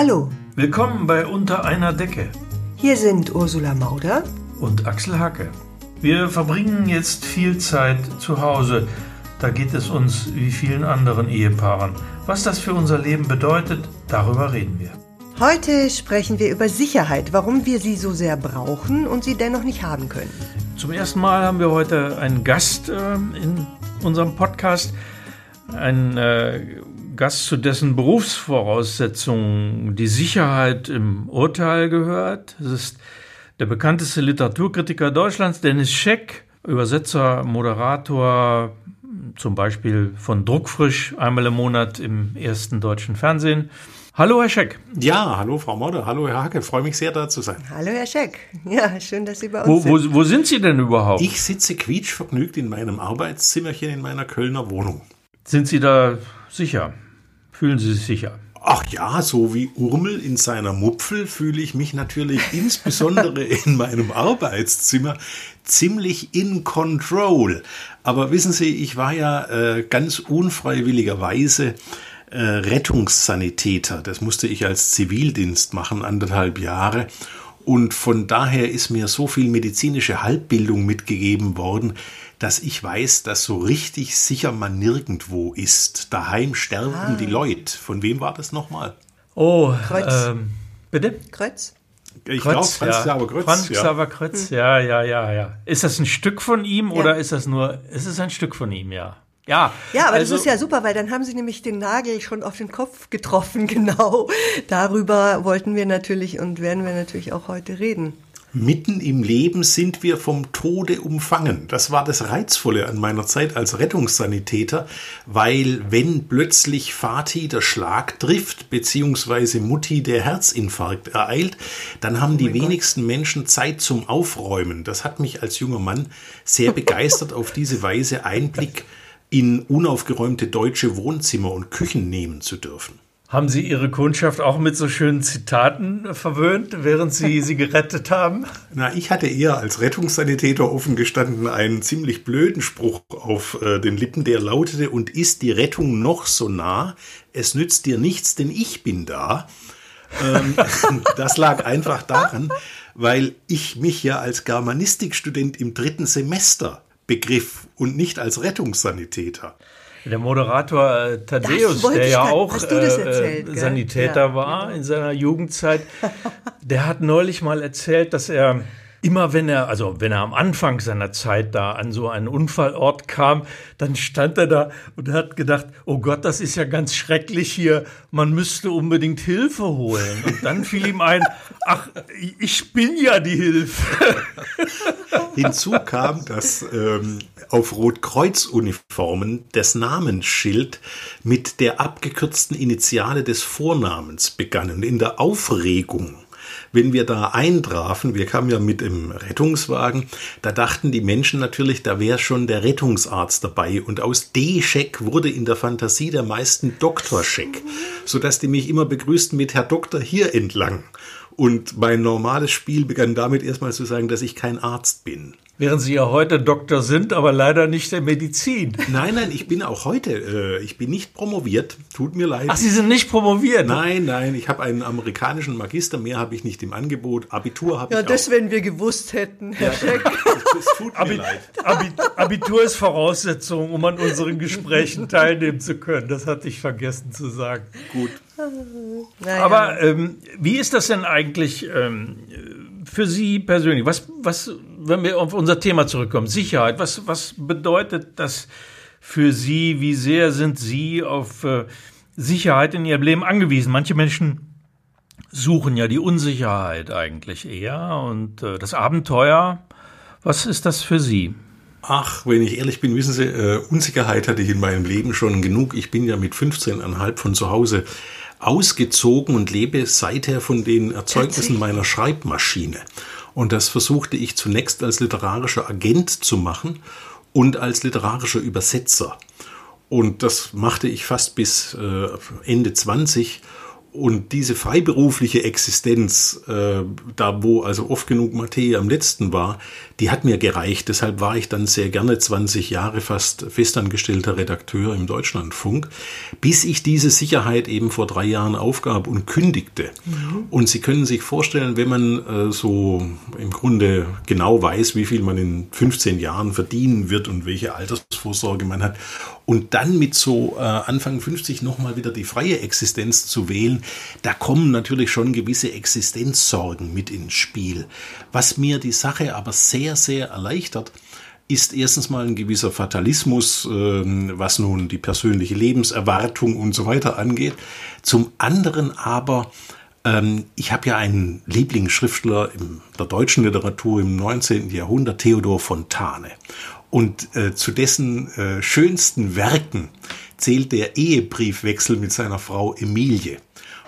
Hallo, Willkommen bei Unter einer Decke hier sind Ursula Mauder. und Axel Hacke. Wir verbringen jetzt viel Zeit zu Hause. Da geht es uns wie vielen anderen Ehepaaren. Was das für unser Leben bedeutet, darüber reden wir. Heute sprechen wir über Sicherheit, warum wir sie so sehr brauchen und sie dennoch nicht haben können. Zum ersten Mal haben wir heute einen Gast ähm, in unserem Podcast. Ein äh, Gast, zu dessen Berufsvoraussetzungen die Sicherheit im Urteil gehört. Das ist der bekannteste Literaturkritiker Deutschlands, Dennis Scheck, Übersetzer, Moderator, zum Beispiel von Druckfrisch einmal im Monat im ersten deutschen Fernsehen. Hallo, Herr Scheck. Ja, hallo Frau Modder, hallo Herr Hacke, freue mich sehr da zu sein. Hallo, Herr Scheck. Ja, schön, dass Sie bei uns Wo, sind. wo, wo sind Sie denn überhaupt? Ich sitze quietschvergnügt in meinem Arbeitszimmerchen in meiner Kölner Wohnung. Sind Sie da sicher? Fühlen Sie sich sicher? Ach ja, so wie Urmel in seiner Mupfel fühle ich mich natürlich insbesondere in meinem Arbeitszimmer ziemlich in control. Aber wissen Sie, ich war ja äh, ganz unfreiwilligerweise äh, Rettungssanitäter. Das musste ich als Zivildienst machen, anderthalb Jahre. Und von daher ist mir so viel medizinische Halbbildung mitgegeben worden, dass ich weiß, dass so richtig sicher man nirgendwo ist. Daheim sterben die Leute. Von wem war das nochmal? Oh, Kreuz. ähm, bitte? Krötz? Ich glaube, Krötz, Franz ja. Xaver Grötz. Franz ja. Xaver Krötz, ja, ja, ja, ja. Ist das ein Stück von ihm oder ist das nur, ist es ein Stück von ihm, ja? Ja, Ja, aber also, das ist ja super, weil dann haben Sie nämlich den Nagel schon auf den Kopf getroffen, genau. Darüber wollten wir natürlich und werden wir natürlich auch heute reden. Mitten im Leben sind wir vom Tode umfangen. Das war das Reizvolle an meiner Zeit als Rettungssanitäter, weil wenn plötzlich Vati der Schlag trifft, beziehungsweise Mutti der Herzinfarkt ereilt, dann haben die wenigsten Menschen Zeit zum Aufräumen. Das hat mich als junger Mann sehr begeistert, auf diese Weise Einblick in unaufgeräumte deutsche Wohnzimmer und Küchen nehmen zu dürfen. Haben Sie Ihre Kundschaft auch mit so schönen Zitaten verwöhnt, während Sie sie gerettet haben? Na, ich hatte eher als Rettungssanitäter offen gestanden einen ziemlich blöden Spruch auf äh, den Lippen, der lautete, und ist die Rettung noch so nah, es nützt dir nichts, denn ich bin da. ähm, das lag einfach daran, weil ich mich ja als Germanistikstudent im dritten Semester begriff und nicht als Rettungssanitäter. Der Moderator äh, Thaddeus, der ja grad- auch äh, erzählt, äh? Sanitäter Ja, genau. war in seiner Jugendzeit, der hat neulich mal erzählt, dass er immer wenn er, also wenn er am Anfang seiner Zeit da an so einen Unfallort kam, dann stand er da und hat gedacht, oh Gott, das ist ja ganz schrecklich hier, man müsste unbedingt Hilfe holen. Und dann fiel ihm ein, ach, ich bin ja die Hilfe. Hinzu kam, dass ähm, auf Rotkreuz-Uniformen das Namensschild mit der abgekürzten Initiale des Vornamens begann. Und in der Aufregung, wenn wir da eintrafen, wir kamen ja mit im Rettungswagen, da dachten die Menschen natürlich, da wäre schon der Rettungsarzt dabei. Und aus D-Scheck wurde in der Fantasie der meisten Doktor-Scheck, sodass die mich immer begrüßten mit Herr Doktor hier entlang. Und mein normales Spiel begann damit erstmal zu sagen, dass ich kein Arzt bin. Während Sie ja heute Doktor sind, aber leider nicht der Medizin. Nein, nein, ich bin auch heute, äh, ich bin nicht promoviert, tut mir leid. Ach, Sie sind nicht promoviert. Nein, nein, ich habe einen amerikanischen Magister, mehr habe ich nicht im Angebot. Abitur habe Ja, ich das, auch. wenn wir gewusst hätten, Herr Scheck. Es tut mir Abi leid. Abi Abitur ist Voraussetzung, um an unseren Gesprächen teilnehmen zu können. Das hatte ich vergessen zu sagen. Gut. Naja. Aber ähm, wie ist das denn eigentlich ähm, für Sie persönlich? Was, was, wenn wir auf unser Thema zurückkommen, Sicherheit, was, was bedeutet das für Sie? Wie sehr sind Sie auf äh, Sicherheit in Ihrem Leben angewiesen? Manche Menschen suchen ja die Unsicherheit eigentlich eher und äh, das Abenteuer. Was ist das für Sie? Ach, wenn ich ehrlich bin, wissen Sie, äh, Unsicherheit hatte ich in meinem Leben schon genug. Ich bin ja mit 15,5 von zu Hause ausgezogen und lebe seither von den Erzeugnissen meiner Schreibmaschine. Und das versuchte ich zunächst als literarischer Agent zu machen und als literarischer Übersetzer. Und das machte ich fast bis äh, Ende 20. Und diese freiberufliche Existenz, äh, da wo also oft genug Materie am letzten war, die hat mir gereicht. Deshalb war ich dann sehr gerne 20 Jahre fast festangestellter Redakteur im Deutschlandfunk, bis ich diese Sicherheit eben vor drei Jahren aufgab und kündigte. Mhm. Und Sie können sich vorstellen, wenn man äh, so im Grunde genau weiß, wie viel man in 15 Jahren verdienen wird und welche Altersvorsorge man hat und dann mit so äh, Anfang 50 nochmal wieder die freie Existenz zu wählen, da kommen natürlich schon gewisse Existenzsorgen mit ins Spiel. Was mir die Sache aber sehr, sehr erleichtert, ist erstens mal ein gewisser Fatalismus, äh, was nun die persönliche Lebenserwartung und so weiter angeht. Zum anderen aber, ähm, ich habe ja einen Lieblingsschriftler in der deutschen Literatur im 19. Jahrhundert, Theodor Fontane. Und äh, zu dessen äh, schönsten Werken zählt der Ehebriefwechsel mit seiner Frau Emilie.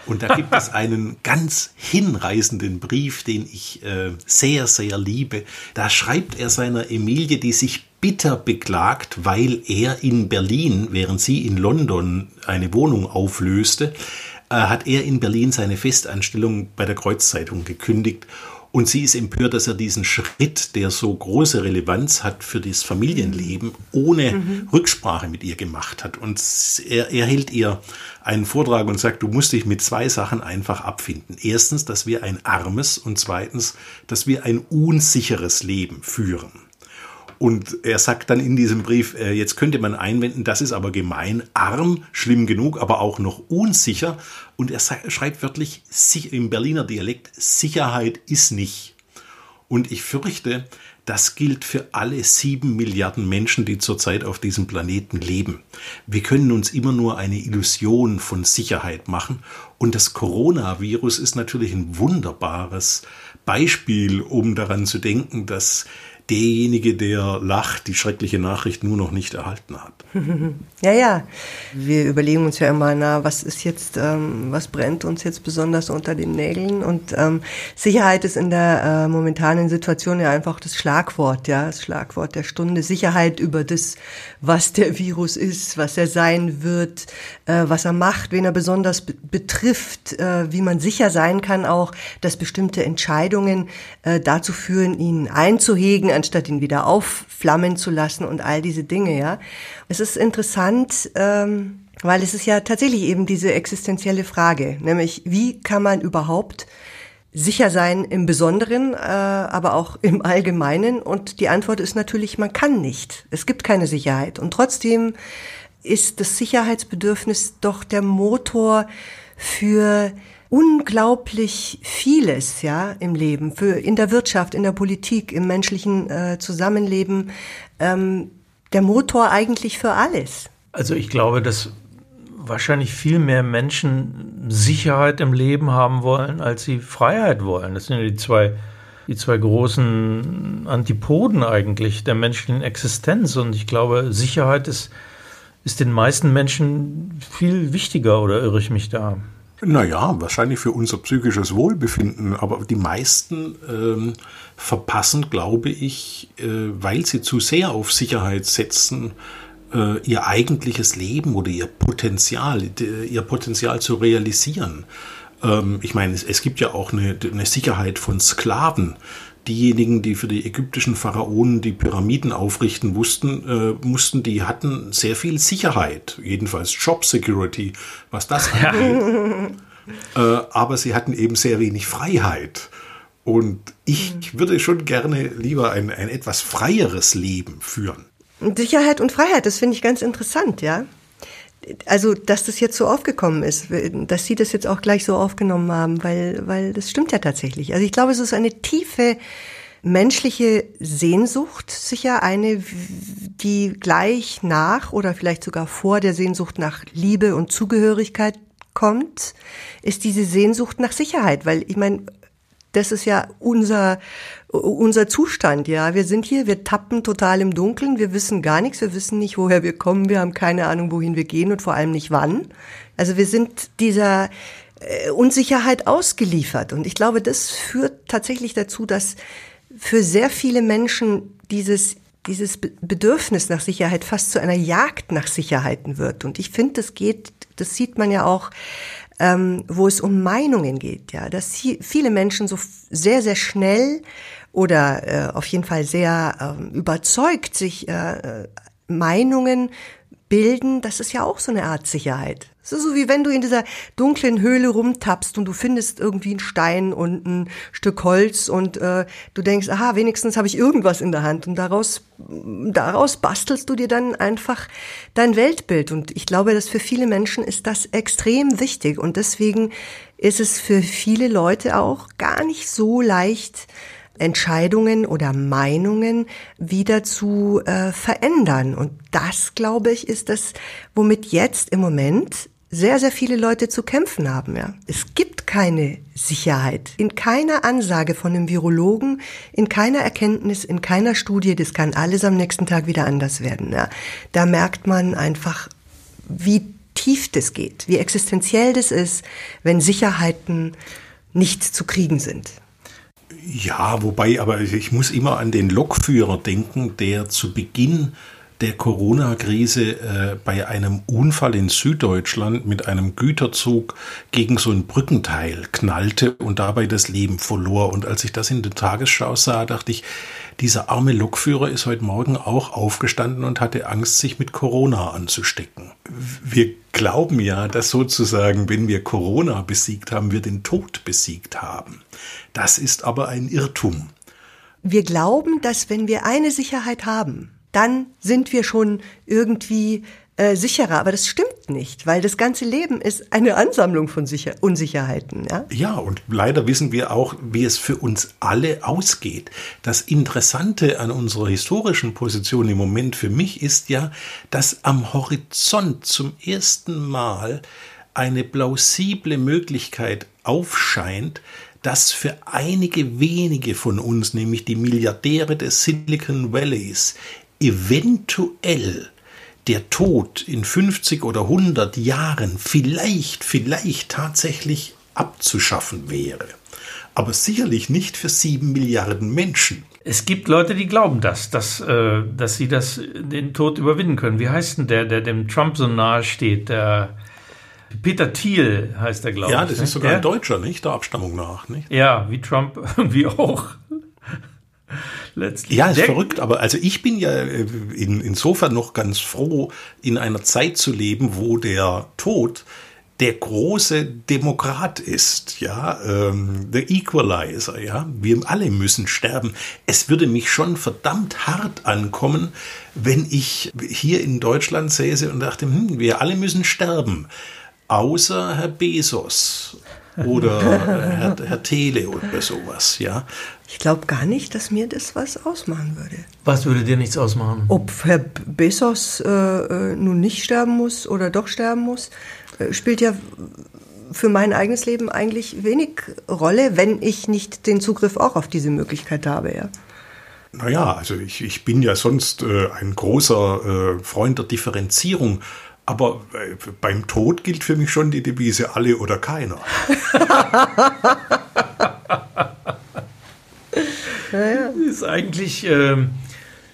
Und da gibt es einen ganz hinreißenden Brief, den ich äh, sehr, sehr liebe. Da schreibt er seiner Emilie, die sich bitter beklagt, weil er in Berlin, während sie in London eine Wohnung auflöste, äh, hat er in Berlin seine Festanstellung bei der Kreuzzeitung gekündigt und sie ist empört, dass er diesen Schritt, der so große Relevanz hat für das Familienleben, ohne mhm. Rücksprache mit ihr gemacht hat. Und er, er hält ihr einen Vortrag und sagt, du musst dich mit zwei Sachen einfach abfinden. Erstens, dass wir ein armes und zweitens, dass wir ein unsicheres Leben führen. Und er sagt dann in diesem Brief, äh, jetzt könnte man einwenden, das ist aber gemein, arm, schlimm genug, aber auch noch unsicher. Und er schreibt wörtlich im Berliner Dialekt, Sicherheit ist nicht. Und ich fürchte, das gilt für alle sieben Milliarden Menschen, die zurzeit auf diesem Planeten leben. Wir können uns immer nur eine Illusion von Sicherheit machen. Und das Coronavirus ist natürlich ein wunderbares Beispiel, um daran zu denken, dass derjenige, der lacht, die schreckliche Nachricht nur noch nicht erhalten hat. Ja, ja. Wir überlegen uns ja immer, na, was ist jetzt, ähm, was brennt uns jetzt besonders unter den Nägeln? Und ähm, Sicherheit ist in der äh, momentanen Situation ja einfach das Schlagwort, ja, das Schlagwort der Stunde. Sicherheit über das, was der Virus ist, was er sein wird, äh, was er macht, wen er besonders betrifft, äh, wie man sicher sein kann auch, dass bestimmte Entscheidungen äh, dazu führen, ihn einzuhegen, anstatt ihn wieder aufflammen zu lassen und all diese Dinge, ja. Es ist interessant, ähm, weil es ist ja tatsächlich eben diese existenzielle Frage, nämlich wie kann man überhaupt sicher sein im Besonderen, äh, aber auch im Allgemeinen? Und die Antwort ist natürlich, man kann nicht. Es gibt keine Sicherheit. Und trotzdem ist das Sicherheitsbedürfnis doch der Motor für unglaublich vieles, ja, im Leben, für in der Wirtschaft, in der Politik, im menschlichen äh, Zusammenleben. Ähm, der Motor eigentlich für alles. Also ich glaube, dass wahrscheinlich viel mehr Menschen Sicherheit im Leben haben wollen, als sie Freiheit wollen. Das sind ja die zwei, die zwei großen Antipoden eigentlich der menschlichen Existenz. Und ich glaube, Sicherheit ist, ist den meisten Menschen viel wichtiger, oder irre ich mich da? Naja, wahrscheinlich für unser psychisches Wohlbefinden, aber die meisten ähm, verpassen, glaube ich, äh, weil sie zu sehr auf Sicherheit setzen, äh, ihr eigentliches Leben oder ihr Potenzial, ihr Potenzial zu realisieren. Ähm, ich meine, es, es, gibt ja auch eine, eine Sicherheit von Sklaven diejenigen, die für die ägyptischen Pharaonen die Pyramiden aufrichten wussten, äh, mussten, die hatten sehr viel Sicherheit, jedenfalls Job Security, was das angeht. äh, aber sie hatten eben sehr wenig Freiheit. Und ich mhm. würde schon gerne lieber ein, ein etwas freieres Leben führen. Sicherheit und Freiheit, das finde ich ganz interessant, ja also, dass das jetzt so aufgekommen ist, dass Sie das jetzt auch gleich so aufgenommen haben, weil, weil das stimmt ja tatsächlich. Also ich glaube, es ist eine tiefe menschliche Sehnsucht, sicher eine, die gleich nach oder vielleicht sogar vor der Sehnsucht nach Liebe und Zugehörigkeit kommt, ist diese Sehnsucht nach Sicherheit, weil ich meine, das ist ja unser, unser Zustand, ja. Wir sind hier, wir tappen total im Dunkeln, wir wissen gar nichts, wir wissen nicht, woher wir kommen, wir haben keine Ahnung, wohin wir gehen und vor allem nicht wann. Also wir sind dieser äh, Unsicherheit ausgeliefert. Und ich glaube, das führt tatsächlich dazu, dass für sehr viele Menschen dieses dieses Bedürfnis nach Sicherheit fast zu einer Jagd nach Sicherheiten wird. Und ich finde, das geht, das sieht man ja auch ähm, wo es um Meinungen geht, ja, dass viele Menschen so sehr, sehr schnell oder äh, auf jeden Fall sehr äh, überzeugt sich äh, Meinungen bilden, das ist ja auch so eine Art Sicherheit. Ist so wie wenn du in dieser dunklen Höhle rumtappst und du findest irgendwie einen Stein und ein Stück Holz und äh, du denkst, aha, wenigstens habe ich irgendwas in der Hand. Und daraus daraus bastelst du dir dann einfach dein Weltbild. Und ich glaube, dass für viele Menschen ist das extrem wichtig. Und deswegen ist es für viele Leute auch gar nicht so leicht Entscheidungen oder Meinungen wieder zu äh, verändern. Und das, glaube ich, ist das, womit jetzt im Moment sehr, sehr viele Leute zu kämpfen haben. Ja. Es gibt keine Sicherheit. In keiner Ansage von einem Virologen, in keiner Erkenntnis, in keiner Studie, das kann alles am nächsten Tag wieder anders werden. Ja. Da merkt man einfach, wie tief das geht, wie existenziell das ist, wenn Sicherheiten nicht zu kriegen sind. Ja, wobei, aber ich muss immer an den Lokführer denken, der zu Beginn der Corona-Krise äh, bei einem Unfall in Süddeutschland mit einem Güterzug gegen so ein Brückenteil knallte und dabei das Leben verlor. Und als ich das in der Tagesschau sah, dachte ich, dieser arme Lokführer ist heute Morgen auch aufgestanden und hatte Angst, sich mit Corona anzustecken. Wir glauben ja, dass sozusagen, wenn wir Corona besiegt haben, wir den Tod besiegt haben. Das ist aber ein Irrtum. Wir glauben, dass wenn wir eine Sicherheit haben, dann sind wir schon irgendwie äh, sicherer. Aber das stimmt nicht, weil das ganze Leben ist eine Ansammlung von Sicher Unsicherheiten. Ja? ja, und leider wissen wir auch, wie es für uns alle ausgeht. Das Interessante an unserer historischen Position im Moment für mich ist ja, dass am Horizont zum ersten Mal eine plausible Möglichkeit aufscheint, dass für einige wenige von uns, nämlich die Milliardäre des Silicon Valleys, eventuell der Tod in 50 oder 100 Jahren vielleicht, vielleicht tatsächlich abzuschaffen wäre. Aber sicherlich nicht für sieben Milliarden Menschen. Es gibt Leute, die glauben das, dass, äh, dass sie das, den Tod überwinden können. Wie heißt denn der, der dem Trump so nahe steht? Der Peter Thiel heißt der, glaube ich. Ja, das ist ne? sogar ein Deutscher, nicht? Der Abstammung nach, nicht? Ja, wie Trump irgendwie auch letztlich. Ja, ist verrückt, aber also ich bin ja äh, in, insofern noch ganz froh, in einer Zeit zu leben, wo der Tod der große Demokrat ist, ja, ähm, der Equalizer, ja. Wir alle müssen sterben. Es würde mich schon verdammt hart ankommen, wenn ich hier in Deutschland säße und dachte, hm, wir alle müssen sterben, außer Herr Bezos oder Herr, Herr Tele oder sowas, ja. Ich glaube gar nicht, dass mir das was ausmachen würde. Was würde dir nichts ausmachen? Ob Herr Bezos äh, äh, nun nicht sterben muss oder doch sterben muss, äh, spielt ja für mein eigenes Leben eigentlich wenig Rolle, wenn ich nicht den Zugriff auch auf diese Möglichkeit habe, ja. Naja, also ich, ich bin ja sonst äh, ein großer äh, Freund der Differenzierung. Aber äh, beim Tod gilt für mich schon die Devise alle oder keiner. ja, Ist eigentlich, äh,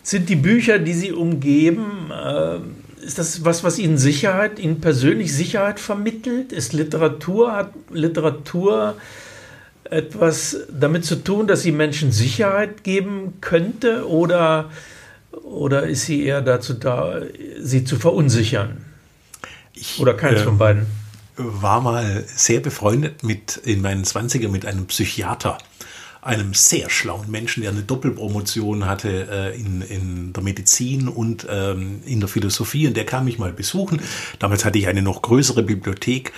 sind die Bücher, die Sie umgeben, äh, ist das was, was Ihnen Sicherheit, Ihnen persönlich Sicherheit vermittelt? Ist Literatur, hat Literatur etwas damit zu tun, dass sie Menschen Sicherheit geben könnte oder, oder ist sie eher dazu da, sie zu verunsichern? Ich, oder keins äh, von beiden? War mal sehr befreundet mit in meinen 20er mit einem Psychiater einem sehr schlauen Menschen, der eine Doppelpromotion hatte äh, in, in der Medizin und ähm, in der Philosophie. Und der kam mich mal besuchen. Damals hatte ich eine noch größere Bibliothek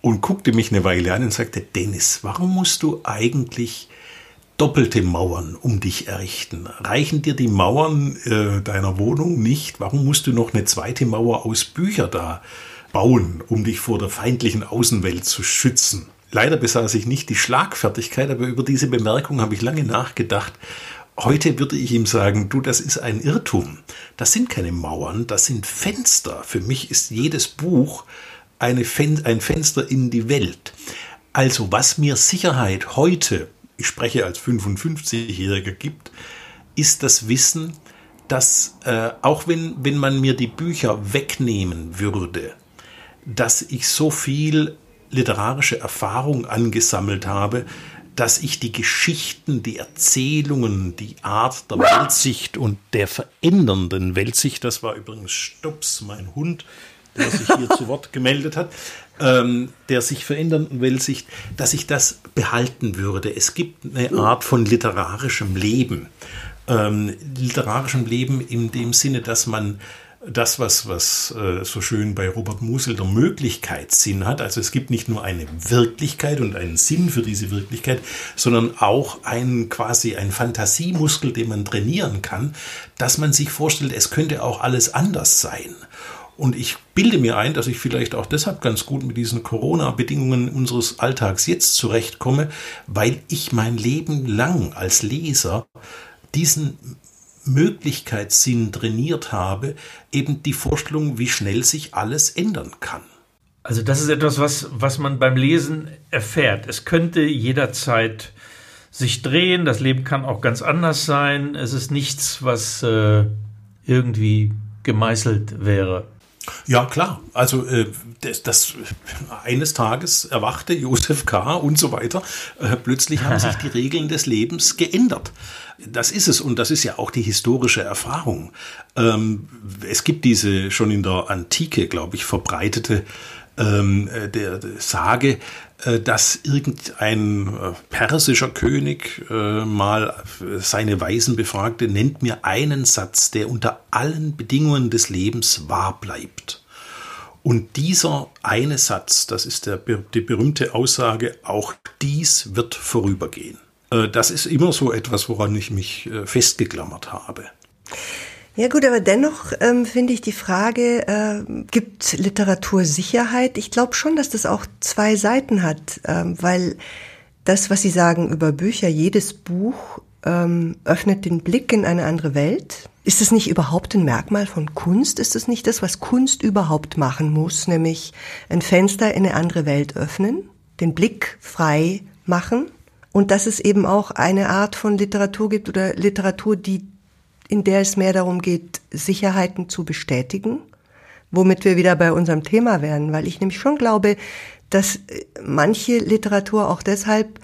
und guckte mich eine Weile an und sagte, Dennis, warum musst du eigentlich doppelte Mauern um dich errichten? Reichen dir die Mauern äh, deiner Wohnung nicht? Warum musst du noch eine zweite Mauer aus Bücher da bauen, um dich vor der feindlichen Außenwelt zu schützen? Leider besaß ich nicht die Schlagfertigkeit, aber über diese Bemerkung habe ich lange nachgedacht. Heute würde ich ihm sagen, du, das ist ein Irrtum. Das sind keine Mauern, das sind Fenster. Für mich ist jedes Buch Fen ein Fenster in die Welt. Also was mir Sicherheit heute, ich spreche als 55-Jähriger, gibt, ist das Wissen, dass äh, auch wenn, wenn man mir die Bücher wegnehmen würde, dass ich so viel literarische Erfahrung angesammelt habe, dass ich die Geschichten, die Erzählungen, die Art der Weltsicht und der verändernden Weltsicht, das war übrigens Stups, mein Hund, der sich hier zu Wort gemeldet hat, ähm, der sich verändernden Weltsicht, dass ich das behalten würde. Es gibt eine Art von literarischem Leben. Ähm, literarischem Leben in dem Sinne, dass man das, was, was äh, so schön bei Robert Musil der Möglichkeitssinn hat. Also es gibt nicht nur eine Wirklichkeit und einen Sinn für diese Wirklichkeit, sondern auch einen quasi ein Fantasiemuskel, den man trainieren kann, dass man sich vorstellt, es könnte auch alles anders sein. Und ich bilde mir ein, dass ich vielleicht auch deshalb ganz gut mit diesen Corona-Bedingungen unseres Alltags jetzt zurechtkomme, weil ich mein Leben lang als Leser diesen Möglichkeitssinn trainiert habe, eben die Vorstellung, wie schnell sich alles ändern kann. Also das ist etwas, was, was man beim Lesen erfährt. Es könnte jederzeit sich drehen, das Leben kann auch ganz anders sein. Es ist nichts, was äh, irgendwie gemeißelt wäre. Ja, klar. Also äh, das, das, eines Tages erwachte Josef K. und so weiter. Äh, plötzlich haben sich die Regeln des Lebens geändert. Das ist es und das ist ja auch die historische Erfahrung. Ähm, es gibt diese schon in der Antike, glaube ich, verbreitete ähm, äh, der, der Sage, dass irgendein äh, persischer König äh, mal seine Weisen befragte, nennt mir einen Satz, der unter allen Bedingungen des Lebens wahr bleibt. Und dieser eine Satz, das ist der, die berühmte Aussage, auch dies wird vorübergehen. Das ist immer so etwas, woran ich mich festgeklammert habe. Ja gut, aber dennoch ähm, finde ich die Frage, äh, gibt Literatur Sicherheit? Ich glaube schon, dass das auch zwei Seiten hat, ähm, weil das, was Sie sagen über Bücher, jedes Buch ähm, öffnet den Blick in eine andere Welt. Ist das nicht überhaupt ein Merkmal von Kunst? Ist das nicht das, was Kunst überhaupt machen muss, nämlich ein Fenster in eine andere Welt öffnen, den Blick frei machen? Und dass es eben auch eine Art von Literatur gibt oder Literatur, die in der es mehr darum geht, Sicherheiten zu bestätigen, womit wir wieder bei unserem Thema wären, weil ich nämlich schon glaube, dass äh, manche Literatur auch deshalb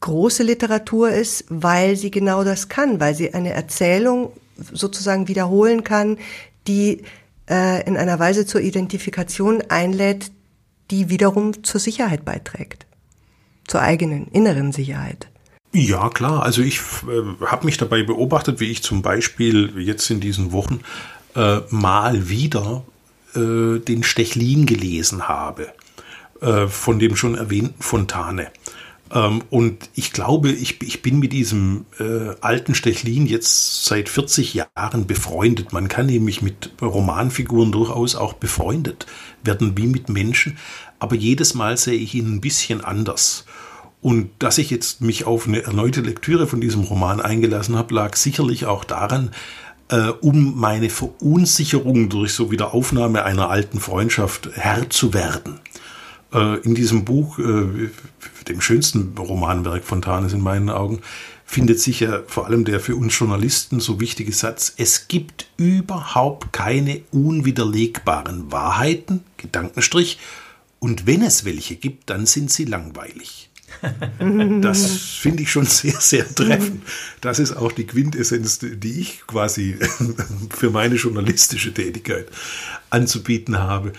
große Literatur ist, weil sie genau das kann, weil sie eine Erzählung sozusagen wiederholen kann, die äh, in einer Weise zur Identifikation einlädt, die wiederum zur Sicherheit beiträgt, zur eigenen inneren Sicherheit. Ja, klar. Also ich äh, habe mich dabei beobachtet, wie ich zum Beispiel jetzt in diesen Wochen äh, mal wieder äh, den Stechlin gelesen habe, äh, von dem schon erwähnten Fontane. Ähm, und ich glaube, ich, ich bin mit diesem äh, alten Stechlin jetzt seit 40 Jahren befreundet. Man kann nämlich mit Romanfiguren durchaus auch befreundet werden, wie mit Menschen. Aber jedes Mal sehe ich ihn ein bisschen anders. Und dass ich jetzt mich auf eine erneute Lektüre von diesem Roman eingelassen habe, lag sicherlich auch daran, äh, um meine Verunsicherung durch so Wiederaufnahme einer alten Freundschaft Herr zu werden. Äh, in diesem Buch, äh, dem schönsten Romanwerk von Tanes in meinen Augen, findet sich ja vor allem der für uns Journalisten so wichtige Satz, es gibt überhaupt keine unwiderlegbaren Wahrheiten, Gedankenstrich, und wenn es welche gibt, dann sind sie langweilig. Das finde ich schon sehr, sehr treffend. Das ist auch die Quintessenz, die ich quasi für meine journalistische Tätigkeit anzubieten habe.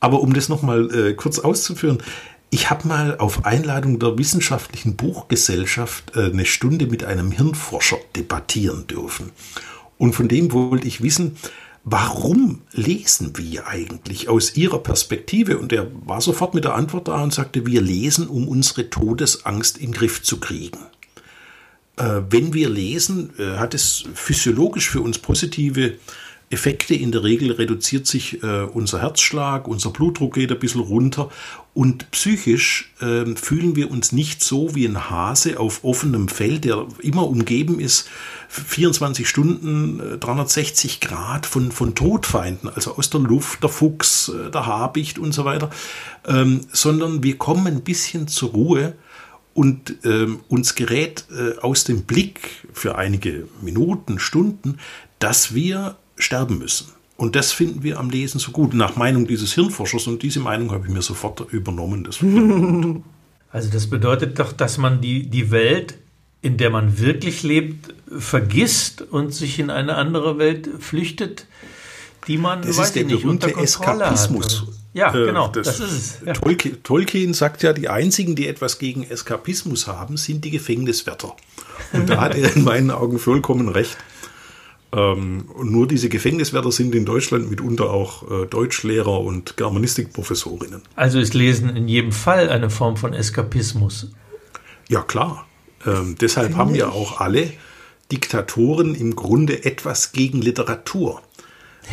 Aber um das nochmal äh, kurz auszuführen, ich habe mal auf Einladung der Wissenschaftlichen Buchgesellschaft äh, eine Stunde mit einem Hirnforscher debattieren dürfen. Und von dem wollte ich wissen, warum lesen wir eigentlich aus Ihrer Perspektive? Und er war sofort mit der Antwort da und sagte, wir lesen, um unsere Todesangst in den Griff zu kriegen. Äh, wenn wir lesen, äh, hat es physiologisch für uns positive Effekte. In der Regel reduziert sich äh, unser Herzschlag, unser Blutdruck geht ein bisschen runter und psychisch äh, fühlen wir uns nicht so wie ein Hase auf offenem Feld, der immer umgeben ist, 24 Stunden, 360 äh, Grad von, von Todfeinden, also aus der Luft, der Fuchs, äh, der Habicht und so weiter, ähm, sondern wir kommen ein bisschen zur Ruhe und ähm, uns gerät äh, aus dem Blick für einige Minuten, Stunden, dass wir sterben müssen. Und das finden wir am Lesen so gut, nach Meinung dieses Hirnforschers. Und diese Meinung habe ich mir sofort übernommen. Das also das bedeutet doch, dass man die, die Welt, in der man wirklich lebt, vergisst und sich in eine andere Welt flüchtet, die man, das ist der nicht, berühmte Eskapismus. Hat, ja, äh, genau, das, das, ist es. Ja. Tolkien, Tolkien sagt ja, die einzigen, die etwas gegen Eskapismus haben, sind die Gefängniswärter. Und da hat er in meinen Augen vollkommen recht. Ähm, nur diese Gefängniswärter sind in Deutschland mitunter auch äh, Deutschlehrer und Germanistikprofessorinnen. Also ist Lesen in jedem Fall eine Form von Eskapismus. Ja, klar. Ähm, deshalb haben ja auch alle Diktatoren im Grunde etwas gegen Literatur.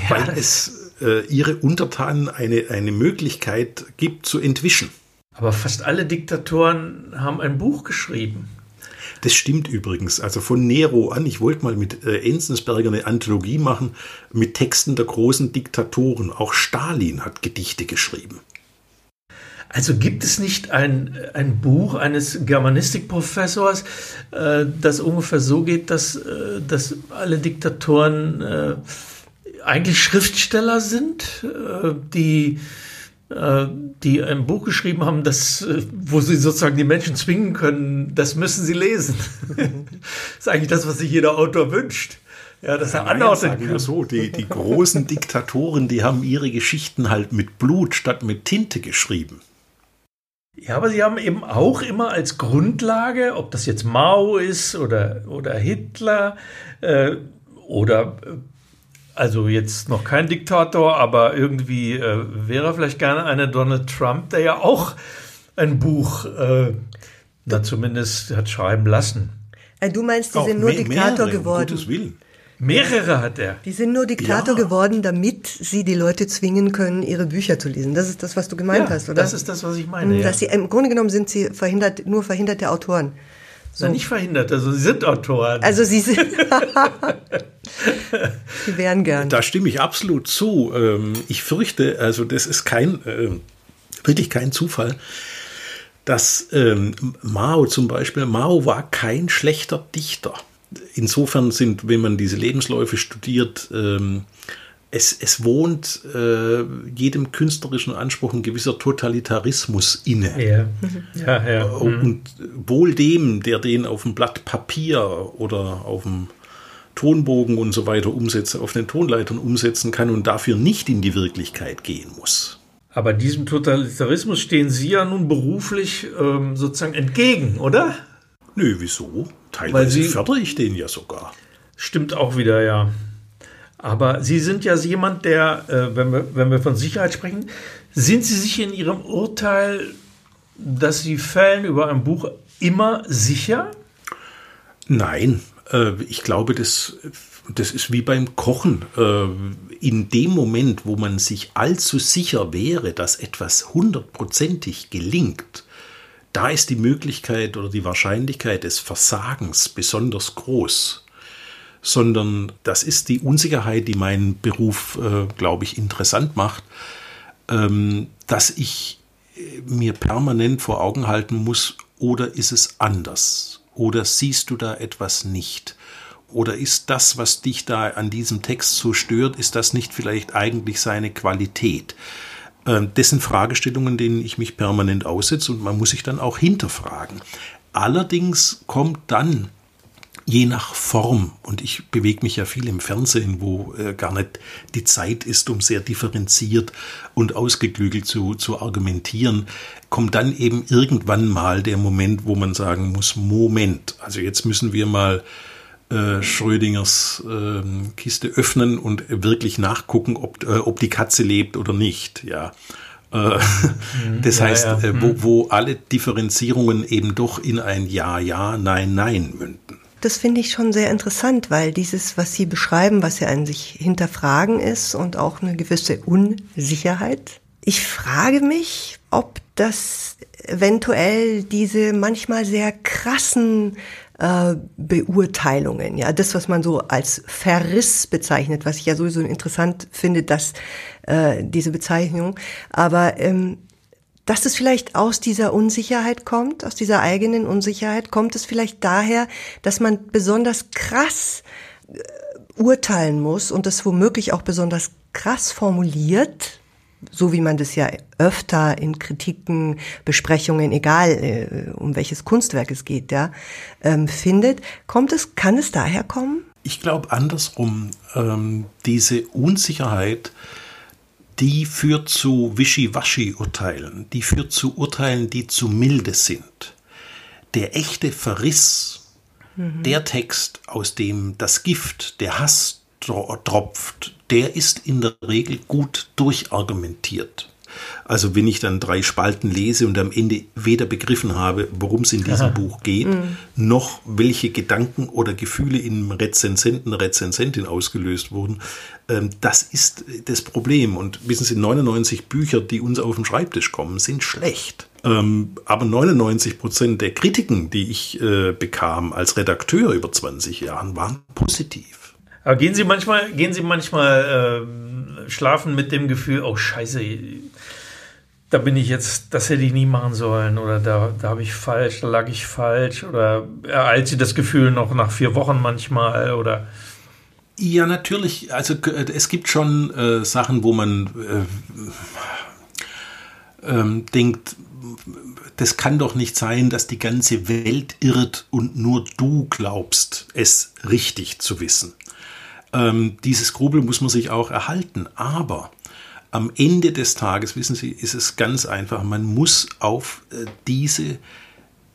Ja, weil es äh, ihre Untertanen eine, eine Möglichkeit gibt zu entwischen. Aber fast alle Diktatoren haben ein Buch geschrieben. Das stimmt übrigens. Also von Nero an, ich wollte mal mit äh, Enzensberger eine Anthologie machen mit Texten der großen Diktatoren. Auch Stalin hat Gedichte geschrieben. Also gibt es nicht ein, ein Buch eines Germanistikprofessors, äh, das ungefähr so geht, dass, äh, dass alle Diktatoren äh, eigentlich Schriftsteller sind, äh, die die ein Buch geschrieben haben, das, äh, wo sie sozusagen die Menschen zwingen können, das müssen sie lesen. das ist eigentlich das, was sich jeder Autor wünscht. Ja, dass er ja, sagen kann. so, die, die großen Diktatoren, die haben ihre Geschichten halt mit Blut statt mit Tinte geschrieben. Ja, aber sie haben eben auch immer als Grundlage, ob das jetzt Mao ist oder, oder Hitler äh, oder äh, also jetzt noch kein Diktator, aber irgendwie äh, wäre vielleicht gerne eine Donald Trump, der ja auch ein Buch, äh, na zumindest hat schreiben lassen. Äh, du meinst, die auch sind nur mehr, Diktator mehrere, geworden? Gottes Willen. Mehrere hat er. Die sind nur Diktator ja. geworden, damit sie die Leute zwingen können, ihre Bücher zu lesen. Das ist das, was du gemeint ja, hast, oder? Das ist das, was ich meine. Dass ja. sie im Grunde genommen sind sie verhindert, nur verhinderte Autoren. So. Na, nicht verhindert, also sie sind Autoren. Also sie sind. sie wären gern. Da stimme ich absolut zu. Ähm, ich fürchte, also das ist kein, ähm, wirklich kein Zufall, dass ähm, Mao zum Beispiel, Mao war kein schlechter Dichter. Insofern sind, wenn man diese Lebensläufe studiert, es, es wohnt äh, jedem künstlerischen Anspruch ein gewisser Totalitarismus inne. Ja. Ja, ja. Äh, und mhm. wohl dem, der den auf dem Blatt Papier oder auf dem Tonbogen und so weiter umsetzt, auf den Tonleitern umsetzen kann und dafür nicht in die Wirklichkeit gehen muss. Aber diesem Totalitarismus stehen Sie ja nun beruflich ähm, sozusagen entgegen, oder? Nö, wieso? Teilweise Sie, fördere ich den ja sogar. Stimmt auch wieder, ja. Aber Sie sind ja jemand, der, äh, wenn, wir, wenn wir von Sicherheit sprechen, sind Sie sich in Ihrem Urteil, dass Sie fällen über ein Buch immer sicher? Nein, äh, ich glaube, das, das ist wie beim Kochen. Äh, in dem Moment, wo man sich allzu sicher wäre, dass etwas hundertprozentig gelingt, da ist die Möglichkeit oder die Wahrscheinlichkeit des Versagens besonders groß sondern das ist die Unsicherheit, die meinen Beruf, äh, glaube ich, interessant macht, ähm, dass ich äh, mir permanent vor Augen halten muss, oder ist es anders? Oder siehst du da etwas nicht? Oder ist das, was dich da an diesem Text so stört, ist das nicht vielleicht eigentlich seine Qualität? Ähm, das sind Fragestellungen, denen ich mich permanent aussetze und man muss sich dann auch hinterfragen. Allerdings kommt dann je nach Form, und ich bewege mich ja viel im Fernsehen, wo äh, gar nicht die Zeit ist, um sehr differenziert und ausgeklügelt zu, zu argumentieren, kommt dann eben irgendwann mal der Moment, wo man sagen muss, Moment, also jetzt müssen wir mal äh, Schrödingers äh, Kiste öffnen und wirklich nachgucken, ob, äh, ob die Katze lebt oder nicht, ja. Äh, mhm, das heißt, ja. Äh, wo, mhm. wo alle Differenzierungen eben doch in ein Ja, Ja, Nein, Nein münden. Das finde ich schon sehr interessant, weil dieses, was Sie beschreiben, was ja an sich hinterfragen ist und auch eine gewisse Unsicherheit. Ich frage mich, ob das eventuell diese manchmal sehr krassen äh, Beurteilungen, ja, das, was man so als Verriss bezeichnet, was ich ja sowieso interessant finde, dass äh, diese Bezeichnung, aber ähm, dass es vielleicht aus dieser Unsicherheit kommt, aus dieser eigenen Unsicherheit, kommt es vielleicht daher, dass man besonders krass äh, urteilen muss und das womöglich auch besonders krass formuliert, so wie man das ja öfter in Kritiken, Besprechungen, egal äh, um welches Kunstwerk es geht, ja, ähm, findet, kommt es, kann es daher kommen? Ich glaube andersrum, ähm, diese Unsicherheit, die führt zu Wischiwaschi-Urteilen, die führt zu Urteilen, die zu milde sind. Der echte Verriss, mhm. der Text, aus dem das Gift, der Hass tropft, der ist in der Regel gut durchargumentiert. Also wenn ich dann drei Spalten lese und am Ende weder begriffen habe, worum es in diesem Aha. Buch geht, mhm. noch welche Gedanken oder Gefühle im Rezensenten, Rezensentin ausgelöst wurden, ähm, das ist das Problem. Und wissen Sie, 99 Bücher, die uns auf den Schreibtisch kommen, sind schlecht. Ähm, aber 99 Prozent der Kritiken, die ich äh, bekam als Redakteur über 20 Jahren, waren positiv. Aber gehen Sie manchmal, gehen Sie manchmal äh, schlafen mit dem Gefühl, oh Scheiße, da bin ich jetzt, das hätte ich nie machen sollen oder da, da habe ich falsch, da lag ich falsch oder ereilt Sie das Gefühl noch nach vier Wochen manchmal oder? Ja, natürlich. Also es gibt schon äh, Sachen, wo man äh, ähm, denkt, das kann doch nicht sein, dass die ganze Welt irrt und nur du glaubst, es richtig zu wissen. Ähm, dieses Grubel muss man sich auch erhalten. Aber am Ende des Tages, wissen Sie, ist es ganz einfach. Man muss auf äh, diese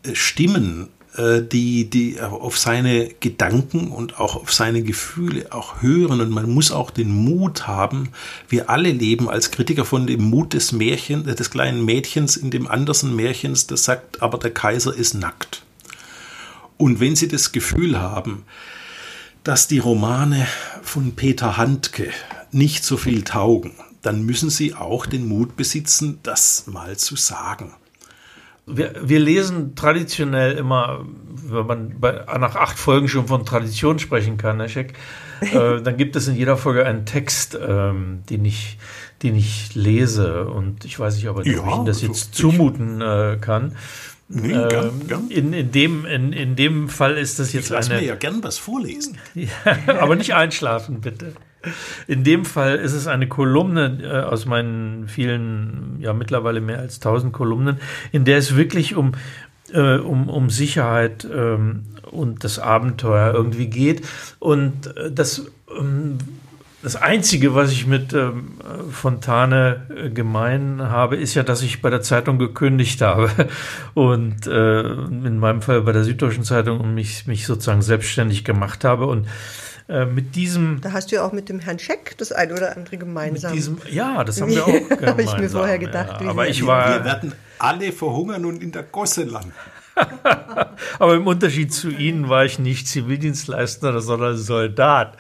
äh, Stimmen äh, die, die auf seine Gedanken und auch auf seine Gefühle auch hören und man muss auch den Mut haben. Wir alle leben als Kritiker von dem Mut des Märchen, des kleinen Mädchens in dem Andersen Märchens, das sagt, aber der Kaiser ist nackt. Und wenn Sie das Gefühl haben, dass die Romane von Peter Handke nicht so viel taugen, dann müssen Sie auch den Mut besitzen, das mal zu sagen. Wir, wir lesen traditionell immer, wenn man bei, nach acht Folgen schon von Tradition sprechen kann, Herr Scheck, äh, dann gibt es in jeder Folge einen Text, ähm, den, ich, den ich lese. Und ich weiß nicht, ob, ja, ich Ihnen das jetzt so zumuten äh, kann. Nee, ähm, gern, gern. In, in, dem, in, in dem Fall ist das jetzt ich lass eine. mir ja gern was vorlesen. ja, aber nicht einschlafen, bitte. In dem Fall ist es eine Kolumne äh, aus meinen vielen, ja mittlerweile mehr als tausend Kolumnen, in der es wirklich um, äh, um, um Sicherheit ähm, und das Abenteuer irgendwie geht. Und äh, das, ähm, das Einzige, was ich mit ähm, Fontane äh, gemein habe, ist ja, dass ich bei der Zeitung gekündigt habe und äh, in meinem Fall bei der Süddeutschen Zeitung und mich, mich sozusagen selbstständig gemacht habe und äh, mit diesem. Da hast du ja auch mit dem Herrn Scheck das eine oder andere gemeinsam. Mit diesem, ja, das haben wir auch gemeinsam. Habe ich mir vorher gedacht. Ja, aber ich war, wir werden alle verhungern und in der Gosse landen. aber im Unterschied zu Ihnen war ich nicht Zivildienstleister, sondern Soldat.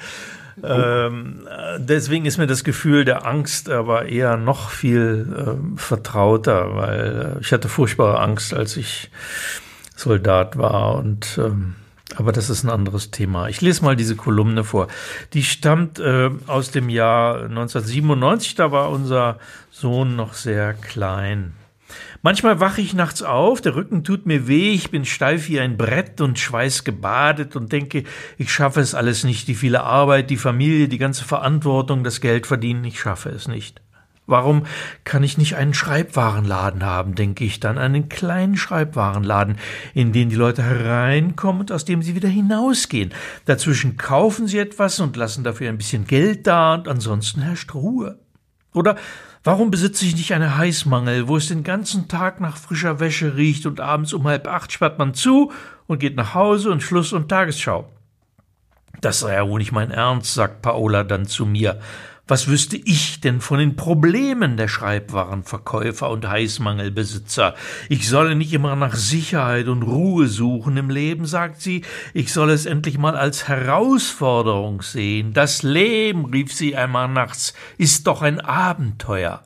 Ähm, deswegen ist mir das Gefühl der Angst aber eher noch viel ähm, vertrauter, weil äh, ich hatte furchtbare Angst, als ich Soldat war und ähm, aber das ist ein anderes Thema. Ich lese mal diese Kolumne vor. Die stammt äh, aus dem Jahr 1997. Da war unser Sohn noch sehr klein. Manchmal wache ich nachts auf, der Rücken tut mir weh, ich bin steif wie ein Brett und schweißgebadet und denke, ich schaffe es alles nicht, die viele Arbeit, die Familie, die ganze Verantwortung, das Geld verdienen, ich schaffe es nicht. Warum kann ich nicht einen Schreibwarenladen haben, denke ich dann, einen kleinen Schreibwarenladen, in den die Leute hereinkommen und aus dem sie wieder hinausgehen. Dazwischen kaufen sie etwas und lassen dafür ein bisschen Geld da und ansonsten herrscht Ruhe. Oder warum besitze ich nicht eine Heißmangel, wo es den ganzen Tag nach frischer Wäsche riecht und abends um halb acht sperrt man zu und geht nach Hause und Schluss und Tagesschau? Das sei ja wohl nicht mein Ernst, sagt Paola dann zu mir. Was wüsste ich denn von den Problemen der Schreibwarenverkäufer und Heißmangelbesitzer? Ich solle nicht immer nach Sicherheit und Ruhe suchen im Leben, sagt sie, ich soll es endlich mal als Herausforderung sehen. Das Leben, rief sie einmal nachts, ist doch ein Abenteuer.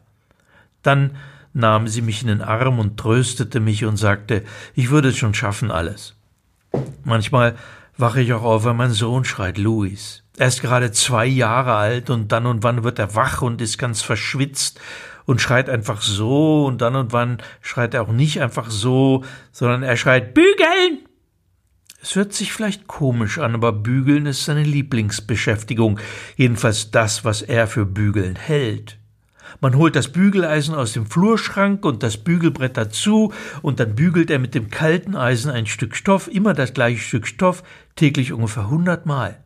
Dann nahm sie mich in den Arm und tröstete mich und sagte, ich würde es schon schaffen alles. Manchmal wache ich auch auf, wenn mein Sohn schreit, Louis. Er ist gerade zwei Jahre alt und dann und wann wird er wach und ist ganz verschwitzt und schreit einfach so und dann und wann schreit er auch nicht einfach so, sondern er schreit Bügeln! Es hört sich vielleicht komisch an, aber Bügeln ist seine Lieblingsbeschäftigung, jedenfalls das, was er für Bügeln hält. Man holt das Bügeleisen aus dem Flurschrank und das Bügelbrett dazu, und dann bügelt er mit dem kalten Eisen ein Stück Stoff, immer das gleiche Stück Stoff, täglich ungefähr hundertmal.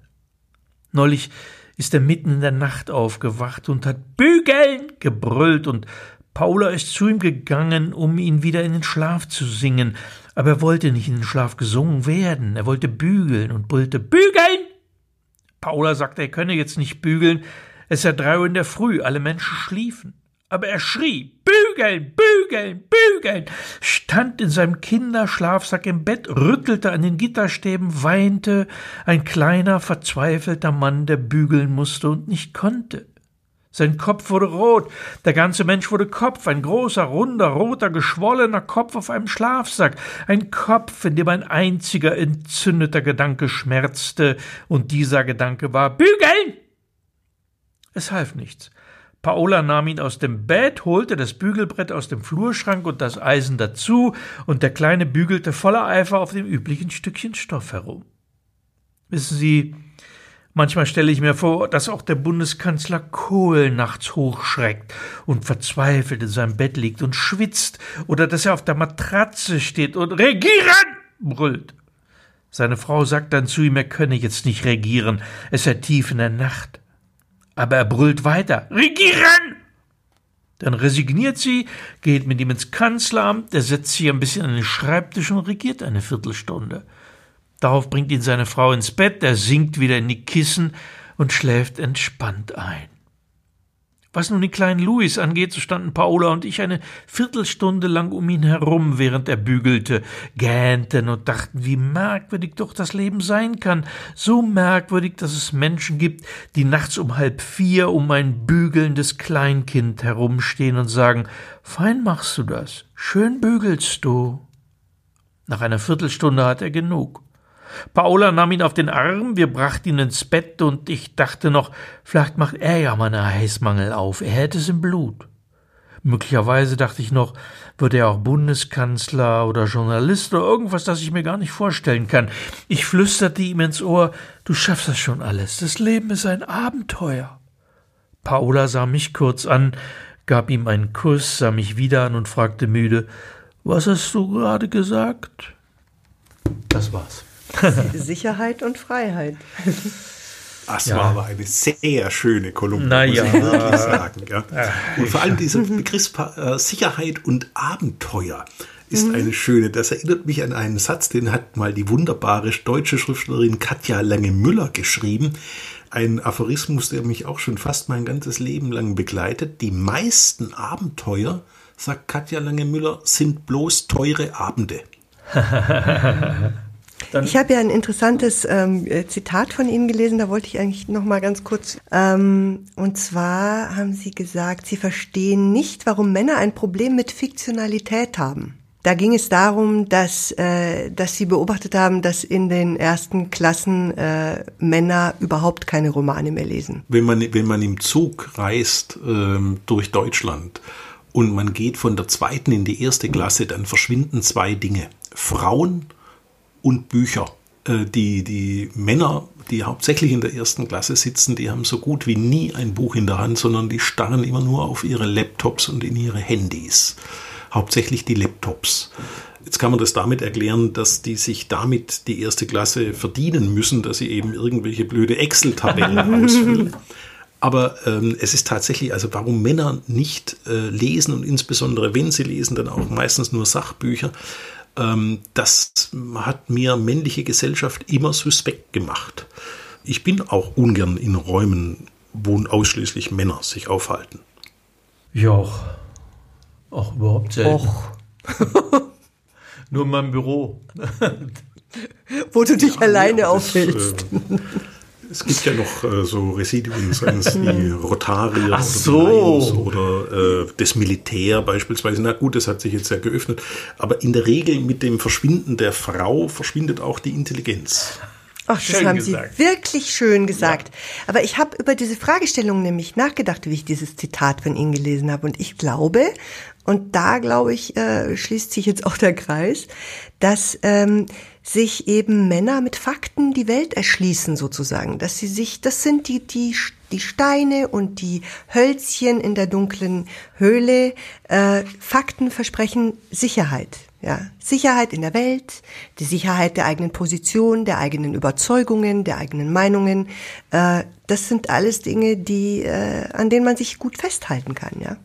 Neulich ist er mitten in der Nacht aufgewacht und hat Bügeln gebrüllt, und Paula ist zu ihm gegangen, um ihn wieder in den Schlaf zu singen, aber er wollte nicht in den Schlaf gesungen werden, er wollte bügeln und brüllte Bügeln. Paula sagte, er könne jetzt nicht bügeln, es ja drei Uhr in der Früh, alle Menschen schliefen. Aber er schrie, bügeln, bügeln, bügeln, stand in seinem Kinderschlafsack im Bett, rüttelte an den Gitterstäben, weinte, ein kleiner, verzweifelter Mann, der bügeln musste und nicht konnte. Sein Kopf wurde rot, der ganze Mensch wurde Kopf, ein großer, runder, roter, geschwollener Kopf auf einem Schlafsack, ein Kopf, in dem ein einziger entzündeter Gedanke schmerzte, und dieser Gedanke war Bügeln. Es half nichts. Paola nahm ihn aus dem Bett, holte das Bügelbrett aus dem Flurschrank und das Eisen dazu, und der Kleine bügelte voller Eifer auf dem üblichen Stückchen Stoff herum. Wissen Sie, manchmal stelle ich mir vor, dass auch der Bundeskanzler Kohl nachts hochschreckt und verzweifelt in seinem Bett liegt und schwitzt, oder dass er auf der Matratze steht und regieren brüllt. Seine Frau sagt dann zu ihm, er könne jetzt nicht regieren, es sei tief in der Nacht. Aber er brüllt weiter. Regieren! Dann resigniert sie, geht mit ihm ins Kanzleramt, er setzt sich ein bisschen an den Schreibtisch und regiert eine Viertelstunde. Darauf bringt ihn seine Frau ins Bett, er sinkt wieder in die Kissen und schläft entspannt ein. Was nun den kleinen Louis angeht, so standen Paola und ich eine Viertelstunde lang um ihn herum, während er bügelte, gähnten und dachten, wie merkwürdig doch das Leben sein kann. So merkwürdig, dass es Menschen gibt, die nachts um halb vier um ein bügelndes Kleinkind herumstehen und sagen, fein machst du das, schön bügelst du. Nach einer Viertelstunde hat er genug. Paola nahm ihn auf den Arm, wir brachten ihn ins Bett und ich dachte noch, vielleicht macht er ja mal einen Heißmangel auf, er hätte es im Blut. Möglicherweise dachte ich noch, wird er auch Bundeskanzler oder Journalist oder irgendwas, das ich mir gar nicht vorstellen kann. Ich flüsterte ihm ins Ohr, du schaffst das schon alles, das Leben ist ein Abenteuer. Paola sah mich kurz an, gab ihm einen Kuss, sah mich wieder an und fragte müde, was hast du gerade gesagt? Das war's. Sicherheit und Freiheit. Das ja. war aber eine sehr schöne Kolumne, naja. muss ich wirklich sagen. Ja. Und vor allem dieser Begriff äh, Sicherheit und Abenteuer ist mhm. eine schöne. Das erinnert mich an einen Satz, den hat mal die wunderbare deutsche Schriftstellerin Katja Lange-Müller geschrieben. Ein Aphorismus, der mich auch schon fast mein ganzes Leben lang begleitet. Die meisten Abenteuer, sagt Katja Lange-Müller, sind bloß teure Abende. Dann ich habe ja ein interessantes ähm, äh, Zitat von Ihnen gelesen, da wollte ich eigentlich noch mal ganz kurz. Ähm, und zwar haben Sie gesagt, Sie verstehen nicht, warum Männer ein Problem mit Fiktionalität haben. Da ging es darum, dass, äh, dass Sie beobachtet haben, dass in den ersten Klassen äh, Männer überhaupt keine Romane mehr lesen. Wenn man, wenn man im Zug reist ähm, durch Deutschland und man geht von der zweiten in die erste Klasse, dann verschwinden zwei Dinge. Frauen und Bücher. Äh, die, die Männer, die hauptsächlich in der ersten Klasse sitzen, die haben so gut wie nie ein Buch in der Hand, sondern die starren immer nur auf ihre Laptops und in ihre Handys. Hauptsächlich die Laptops. Jetzt kann man das damit erklären, dass die sich damit die erste Klasse verdienen müssen, dass sie eben irgendwelche blöde Excel-Tabellen ausfüllen. Aber ähm, es ist tatsächlich, also warum Männer nicht äh, lesen und insbesondere wenn sie lesen, dann auch meistens nur Sachbücher, das hat mir männliche Gesellschaft immer suspekt gemacht. Ich bin auch ungern in Räumen, wo ausschließlich Männer sich aufhalten. Ja, auch, auch überhaupt selten. Och. Nur in meinem Büro. wo du dich ja, alleine aufhältst. Äh, es gibt ja noch äh, so Residuen, seien es die Rotarier so. oder äh, das Militär beispielsweise. Na gut, das hat sich jetzt ja geöffnet. Aber in der Regel mit dem Verschwinden der Frau verschwindet auch die Intelligenz. Ach, das schön haben gesagt. Sie wirklich schön gesagt. Ja. Aber ich habe über diese Fragestellung nämlich nachgedacht, wie ich dieses Zitat von Ihnen gelesen habe. Und ich glaube, und da glaube ich, äh, schließt sich jetzt auch der Kreis, dass ähm, sich eben Männer mit Fakten die Welt erschließen sozusagen, dass sie sich, das sind die, die, die Steine und die Hölzchen in der dunklen Höhle. Äh, Fakten versprechen Sicherheit. Ja, Sicherheit in der Welt, die Sicherheit der eigenen Position, der eigenen Überzeugungen, der eigenen Meinungen. Äh, das sind alles Dinge, die, äh, an denen man sich gut festhalten kann, ja.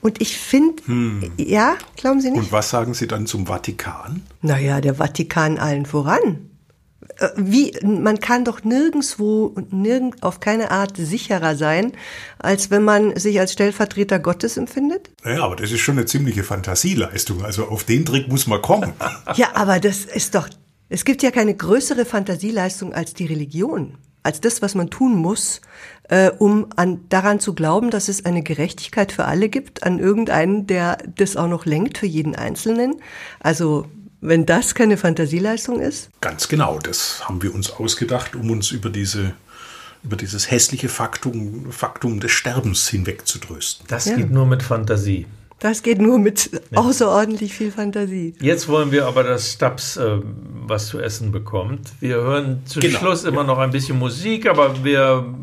Und ich finde, hm. ja, glauben Sie nicht? Und was sagen Sie dann zum Vatikan? Naja, der Vatikan allen voran. Äh, wie, man kann doch nirgendswo und nirgend, auf keine Art sicherer sein, als wenn man sich als Stellvertreter Gottes empfindet? Naja, aber das ist schon eine ziemliche Fantasieleistung. Also auf den Trick muss man kommen. ja, aber das ist doch, es gibt ja keine größere Fantasieleistung als die Religion als das, was man tun muss, äh, um an, daran zu glauben, dass es eine Gerechtigkeit für alle gibt, an irgendeinen, der das auch noch lenkt für jeden Einzelnen. Also wenn das keine Fantasieleistung ist? Ganz genau, das haben wir uns ausgedacht, um uns über diese über dieses hässliche Faktum, Faktum des Sterbens hinwegzutrösten. Das ja. geht nur mit Fantasie. Das geht nur mit ja. außerordentlich viel Fantasie. Jetzt wollen wir aber, dass Stubbs äh, was zu essen bekommt. Wir hören zum genau. Schluss immer ja. noch ein bisschen Musik, aber wir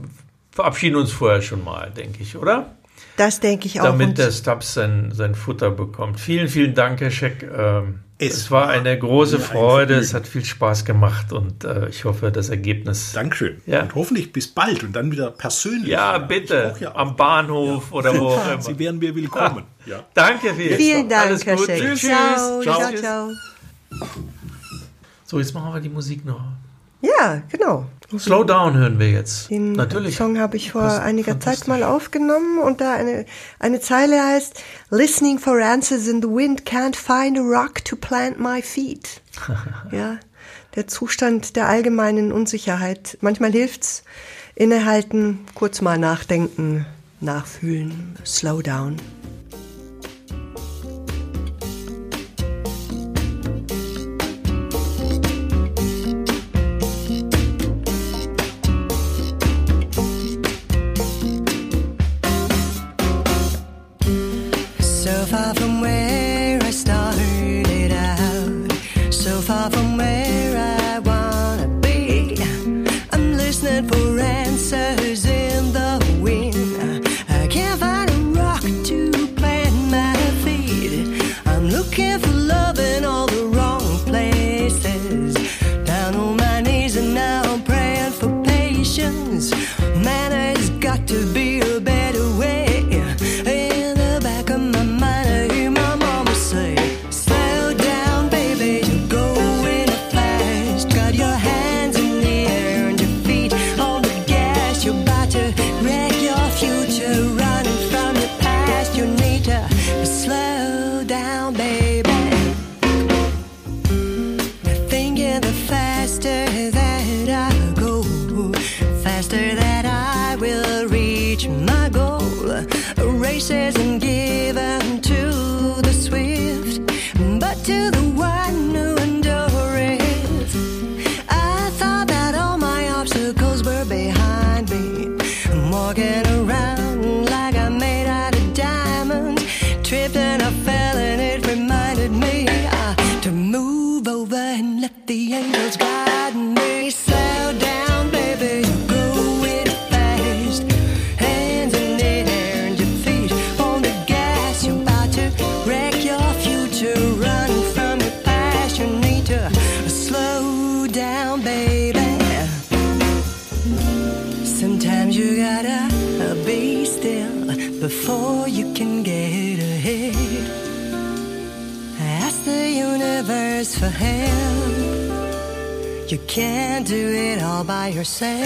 verabschieden uns vorher schon mal, denke ich, oder? Das denke ich auch. Damit der Stubbs sein, sein Futter bekommt. Vielen, vielen Dank, Herr Scheck. Ähm, es, es, war eine große Freude, es hat viel Spaß gemacht und äh, ich hoffe, das Ergebnis. Dankeschön. Ja. Und hoffentlich bis bald und dann wieder persönlich. Ja, bitte. Ja Am Bahnhof ja. oder wo auch immer. Sie wären mir willkommen. Ja. Danke viel. Vielen Dank, Alles Herr Scheck. Tschüss. Ciao, ciao, ciao. So, jetzt machen wir die Musik noch. Ja, genau. Slow Down hören wir jetzt. Den Natürlich. Song habe ich vor einiger Zeit mal aufgenommen und da eine, eine Zeile heißt Listening for answers in the wind can't find a rock to plant my feet. ja, der Zustand der allgemeinen Unsicherheit. Manchmal hilft's innehalten, kurz mal nachdenken, nachfühlen, slow down. You can't do it all by yourself.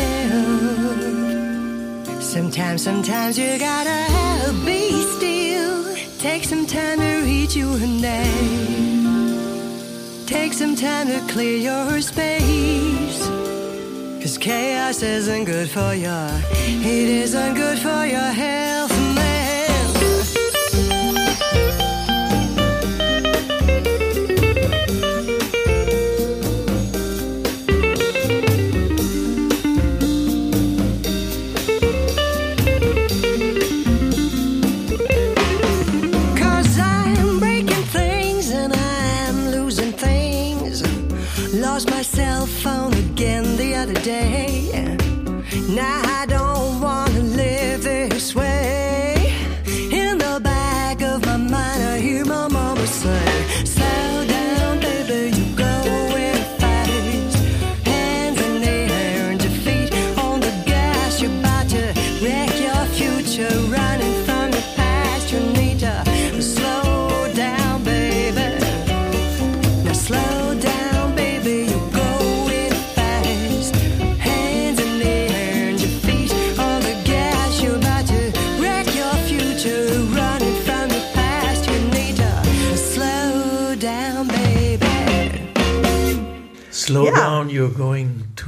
Sometimes, sometimes you gotta help be still. Take some time to read your name. Take some time to clear your space. Cause chaos isn't good for you. It isn't good for your health. found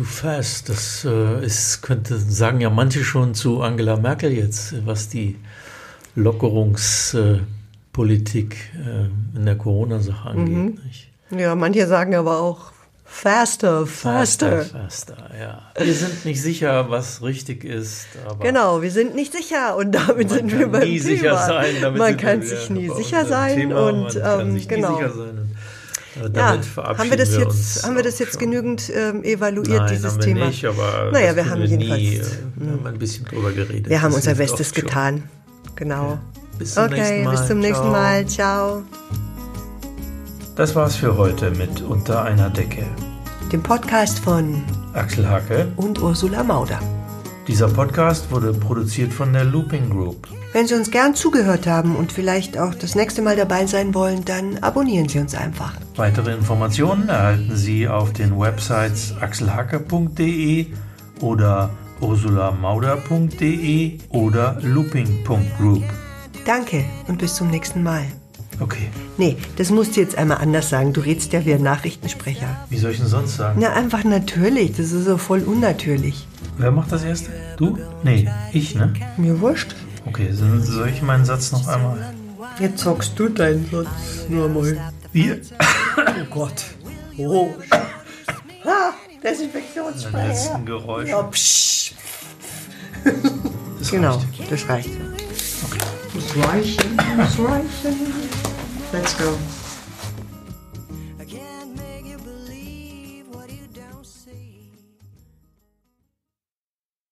too fast. Das äh, ist, könnte, sagen ja manche schon zu Angela Merkel jetzt, was die Lockerungspolitik äh, in der Corona-Sache angeht. nicht? Ja, manche sagen aber auch faster, faster. faster, ja. Wir sind nicht sicher, was richtig ist, aber Genau, wir sind nicht sicher und damit sind wir beim nie Thema. sein. Man kann wieder sich nie sicher unserem sein und man kann ähm, sich nie genau. sicher sein. Äh, Ja, damit verabschieden haben wir das wir jetzt, haben wir das jetzt genügend ähm, evaluiert, Nein, dieses haben wir Thema? nicht, aber naja, wir haben wir jedenfalls, Nie, äh, wir haben ein bisschen drüber geredet. wir haben Das unser Bestes oft schon. getan. Genau. Bis zum okay, nächsten Mal. bis zum nächsten Ciao. Mal. Ciao. Das war's für heute mit Unter einer Decke. Dem Podcast von Axel Hacke. und Ursula Mauder. Dieser Podcast wurde produziert von der Looping Group. Wenn Sie uns gern zugehört haben und vielleicht auch das nächste Mal dabei sein wollen, dann abonnieren Sie uns einfach. Weitere Informationen erhalten Sie auf den Websites axelhacke.de oder ursulamauder.de oder looping.group. Danke und bis zum nächsten Mal. Okay, Nee, das musst du jetzt einmal anders sagen. Du redst ja wie ein Nachrichtensprecher. wie soll ich denn sonst sagen? Na, einfach natürlich. Das ist so voll unnatürlich. Wer macht das erste? Du? Nee, ich, ne? Mir wurscht. Okay, dann soll ich meinen Satz noch einmal? Jetzt sagst du deinen Satz nur mal. Wir. Oh Gott. Oh. Beim Desinfektionsspray. letzten Geräusch. Ja, psch. Das Genau, reicht. das reicht. Okay. Das reichen, das reichen. Let's go.